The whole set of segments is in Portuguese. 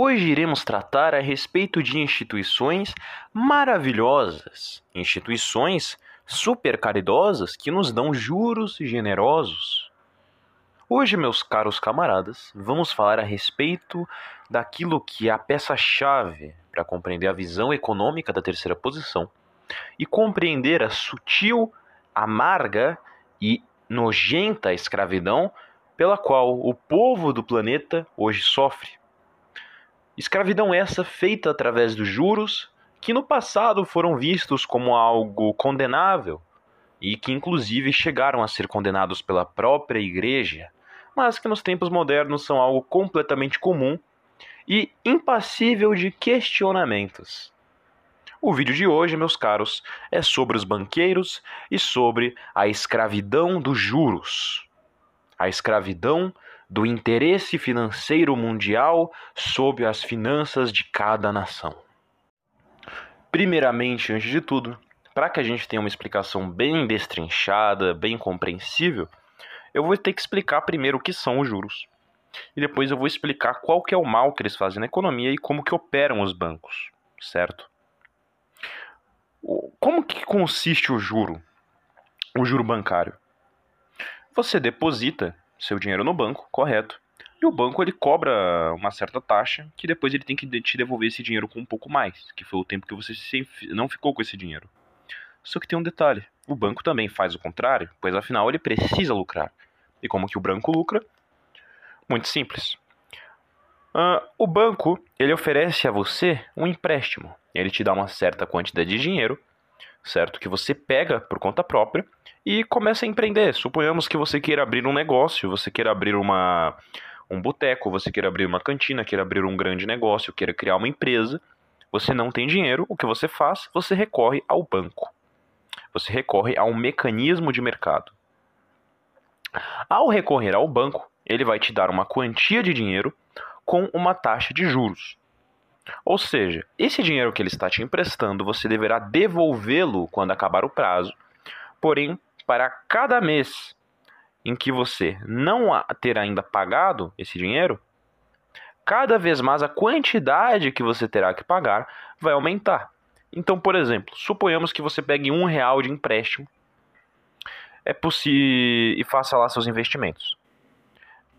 Hoje iremos tratar a respeito de instituições maravilhosas, instituições super caridosas que nos dão juros generosos. Hoje, meus caros camaradas, vamos falar a respeito daquilo que é a peça-chave para compreender a visão econômica da terceira posição e compreender a sutil, amarga e nojenta escravidão pela qual o povo do planeta hoje sofre. Escravidão essa feita através dos juros, que no passado foram vistos como algo condenável e que inclusive chegaram a ser condenados pela própria igreja, mas que nos tempos modernos são algo completamente comum e impassível de questionamentos. O vídeo de hoje, meus caros, é sobre os banqueiros e sobre a escravidão dos juros. A escravidão do interesse financeiro mundial sobre as finanças de cada nação. Primeiramente, antes de tudo, para que a gente tenha uma explicação bem destrinchada, bem compreensível, eu vou ter que explicar primeiro o que são os juros. E depois eu vou explicar qual que é o mal que eles fazem na economia e como que operam os bancos, certo? Como que consiste o juro? O juro bancário. Você deposita seu dinheiro no banco, correto. E o banco ele cobra uma certa taxa que depois ele tem que te devolver esse dinheiro com um pouco mais, que foi o tempo que você não ficou com esse dinheiro. Só que tem um detalhe: o banco também faz o contrário, pois afinal ele precisa lucrar. E como que o banco lucra? Muito simples. Uh, o banco ele oferece a você um empréstimo. Ele te dá uma certa quantidade de dinheiro, certo? Que você pega por conta própria e começa a empreender. Suponhamos que você queira abrir um negócio, você queira abrir uma, um boteco, você queira abrir uma cantina, queira abrir um grande negócio, queira criar uma empresa. Você não tem dinheiro, o que você faz? Você recorre ao banco. Você recorre a um mecanismo de mercado. Ao recorrer ao banco, ele vai te dar uma quantia de dinheiro com uma taxa de juros. Ou seja, esse dinheiro que ele está te emprestando, você deverá devolvê-lo quando acabar o prazo, porém para cada mês em que você não ter ainda pagado esse dinheiro, cada vez mais a quantidade que você terá que pagar vai aumentar. Então, por exemplo, suponhamos que você pegue um real de empréstimo é e faça lá seus investimentos.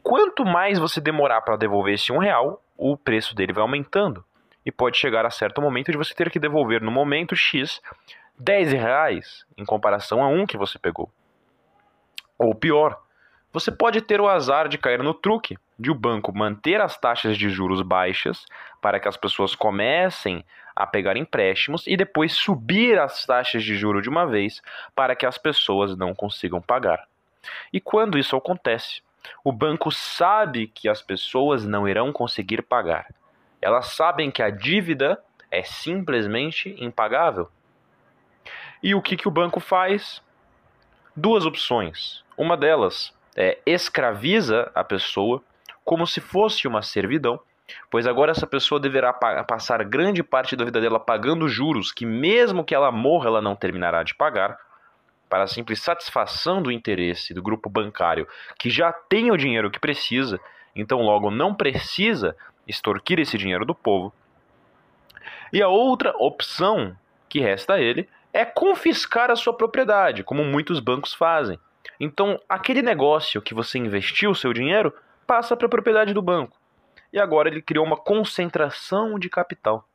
Quanto mais você demorar para devolver esse um real, o preço dele vai aumentando e pode chegar a certo momento de você ter que devolver no momento X 10 reais em comparação a um que você pegou. Ou pior, você pode ter o azar de cair no truque de o banco manter as taxas de juros baixas para que as pessoas comecem a pegar empréstimos e depois subir as taxas de juro de uma vez para que as pessoas não consigam pagar. E quando isso acontece, o banco sabe que as pessoas não irão conseguir pagar. Elas sabem que a dívida é simplesmente impagável. E o que, que o banco faz? Duas opções. Uma delas é escraviza a pessoa como se fosse uma servidão, pois agora essa pessoa deverá passar grande parte da vida dela pagando juros que, mesmo que ela morra, ela não terminará de pagar, para a simples satisfação do interesse do grupo bancário que já tem o dinheiro que precisa, então logo não precisa extorquir esse dinheiro do povo. E a outra opção que resta a ele é confiscar a sua propriedade, como muitos bancos fazem. Então, aquele negócio que você investiu o seu dinheiro passa para a propriedade do banco. E agora ele criou uma concentração de capital.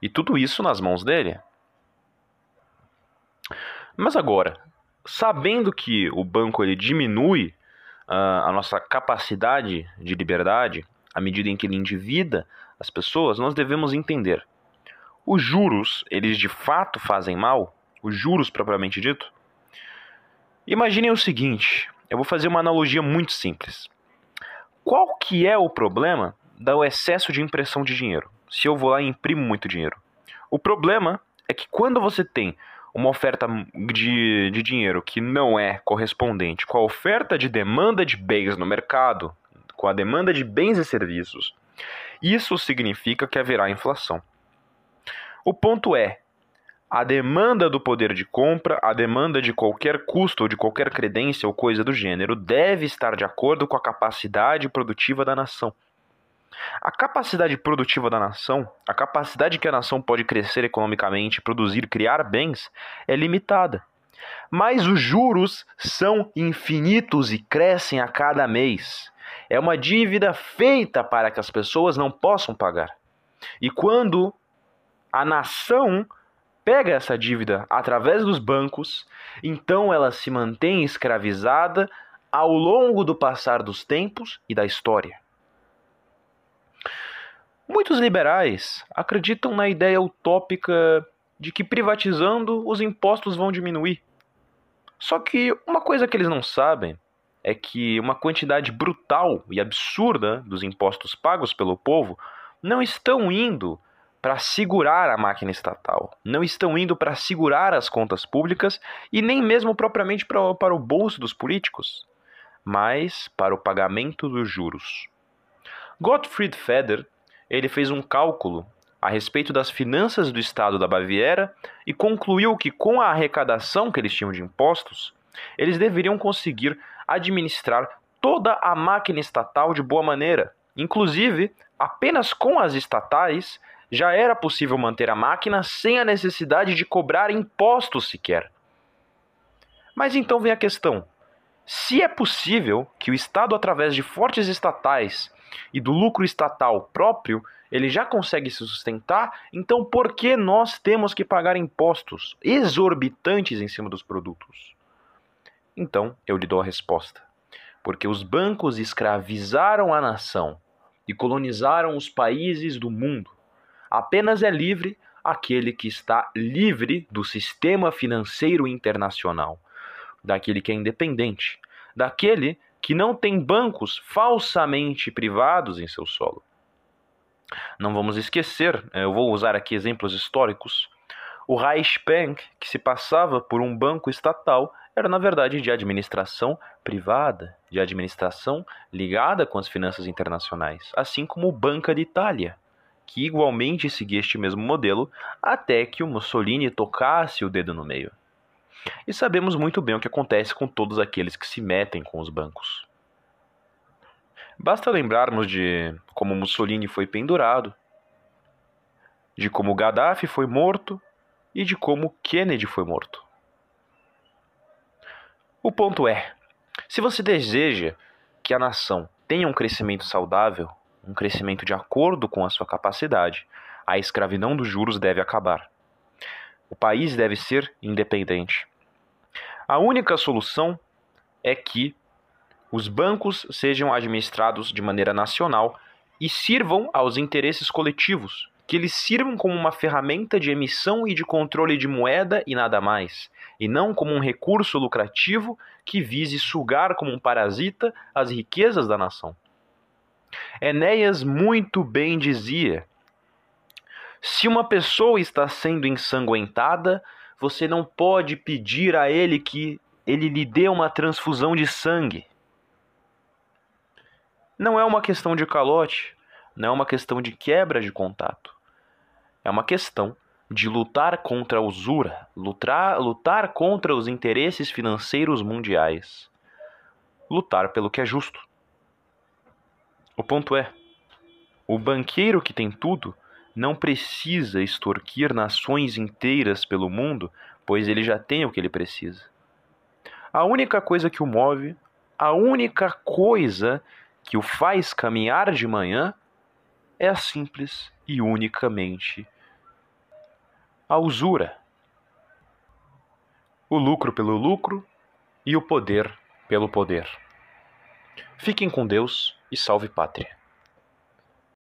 E tudo isso nas mãos dele. Mas agora, sabendo que o banco ele diminui a nossa capacidade de liberdade à medida em que ele endivida as pessoas, nós devemos entender os juros, eles de fato fazem mal? Os juros propriamente dito? Imaginem o seguinte, eu vou fazer uma analogia muito simples. Qual que é o problema do excesso de impressão de dinheiro. Se eu vou lá e imprimo muito dinheiro. O problema é que quando você tem uma oferta de, de dinheiro que não é correspondente com a oferta de demanda de bens no mercado, com a demanda de bens e serviços, isso significa que haverá inflação. O ponto é, a demanda do poder de compra, a demanda de qualquer custo ou de qualquer credência ou coisa do gênero deve estar de acordo com a capacidade produtiva da nação. A capacidade produtiva da nação, a capacidade que a nação pode crescer economicamente, produzir, criar bens, é limitada. Mas os juros são infinitos e crescem a cada mês. É uma dívida feita para que as pessoas não possam pagar. E quando a nação pega essa dívida através dos bancos, então ela se mantém escravizada ao longo do passar dos tempos e da história. Muitos liberais acreditam na ideia utópica de que privatizando os impostos vão diminuir. Só que uma coisa que eles não sabem é que uma quantidade brutal e absurda dos impostos pagos pelo povo não estão indo para segurar a máquina estatal, não estão indo para segurar as contas públicas e nem mesmo propriamente para, para o bolso dos políticos, mas para o pagamento dos juros. Gottfried Feder ele fez um cálculo a respeito das finanças do estado da Baviera e concluiu que com a arrecadação que eles tinham de impostos, eles deveriam conseguir administrar toda a máquina estatal de boa maneira. Inclusive, apenas com as estatais já era possível manter a máquina sem a necessidade de cobrar impostos sequer. Mas então vem a questão: se é possível que o Estado, através de fortes estatais e do lucro estatal próprio, ele já consegue se sustentar, então por que nós temos que pagar impostos exorbitantes em cima dos produtos? Então eu lhe dou a resposta. Porque os bancos escravizaram a nação e colonizaram os países do mundo. Apenas é livre aquele que está livre do sistema financeiro internacional, daquele que é independente, daquele que não tem bancos falsamente privados em seu solo. Não vamos esquecer, eh, eu vou usar aqui exemplos históricos. O Reichsbank, que se passava por um banco estatal, era na verdade de administração privada, de administração ligada com as finanças internacionais, assim como o Banca d'Italia, que igualmente seguia este mesmo modelo até que o Mussolini tocasse o dedo no meio. E sabemos muito bem o que acontece com todos aqueles que se metem com os bancos. Basta lembrarmos de como Mussolini foi pendurado, de como Gaddafi foi morto e de como Kennedy foi morto. O ponto é: se você deseja que a nação tenha um crescimento saudável, um crescimento de acordo com a sua capacidade, a escravidão dos juros deve acabar. O país deve ser independente. A única solução é que os bancos sejam administrados de maneira nacional e sirvam aos interesses coletivos, que eles sirvam como uma ferramenta de emissão e de controle de moeda e nada mais, e não como um recurso lucrativo que vise sugar como um parasita as riquezas da nação. Enéas muito bem dizia: se uma pessoa está sendo ensanguentada, você não pode pedir a ele que ele lhe dê uma transfusão de sangue. Não é uma questão de calote, não é uma questão de quebra de contato. É uma questão de lutar contra a usura, lutar, lutar contra os interesses financeiros mundiais, lutar pelo que é justo. O ponto é: o banqueiro que tem tudo não precisa extorquir nações inteiras pelo mundo, pois ele já tem o que ele precisa. A única coisa que o move, a única coisa que o faz caminhar de manhã é a simples e unicamente a usura. O lucro pelo lucro e o poder pelo poder. Fiquem com Deus e salve pátria.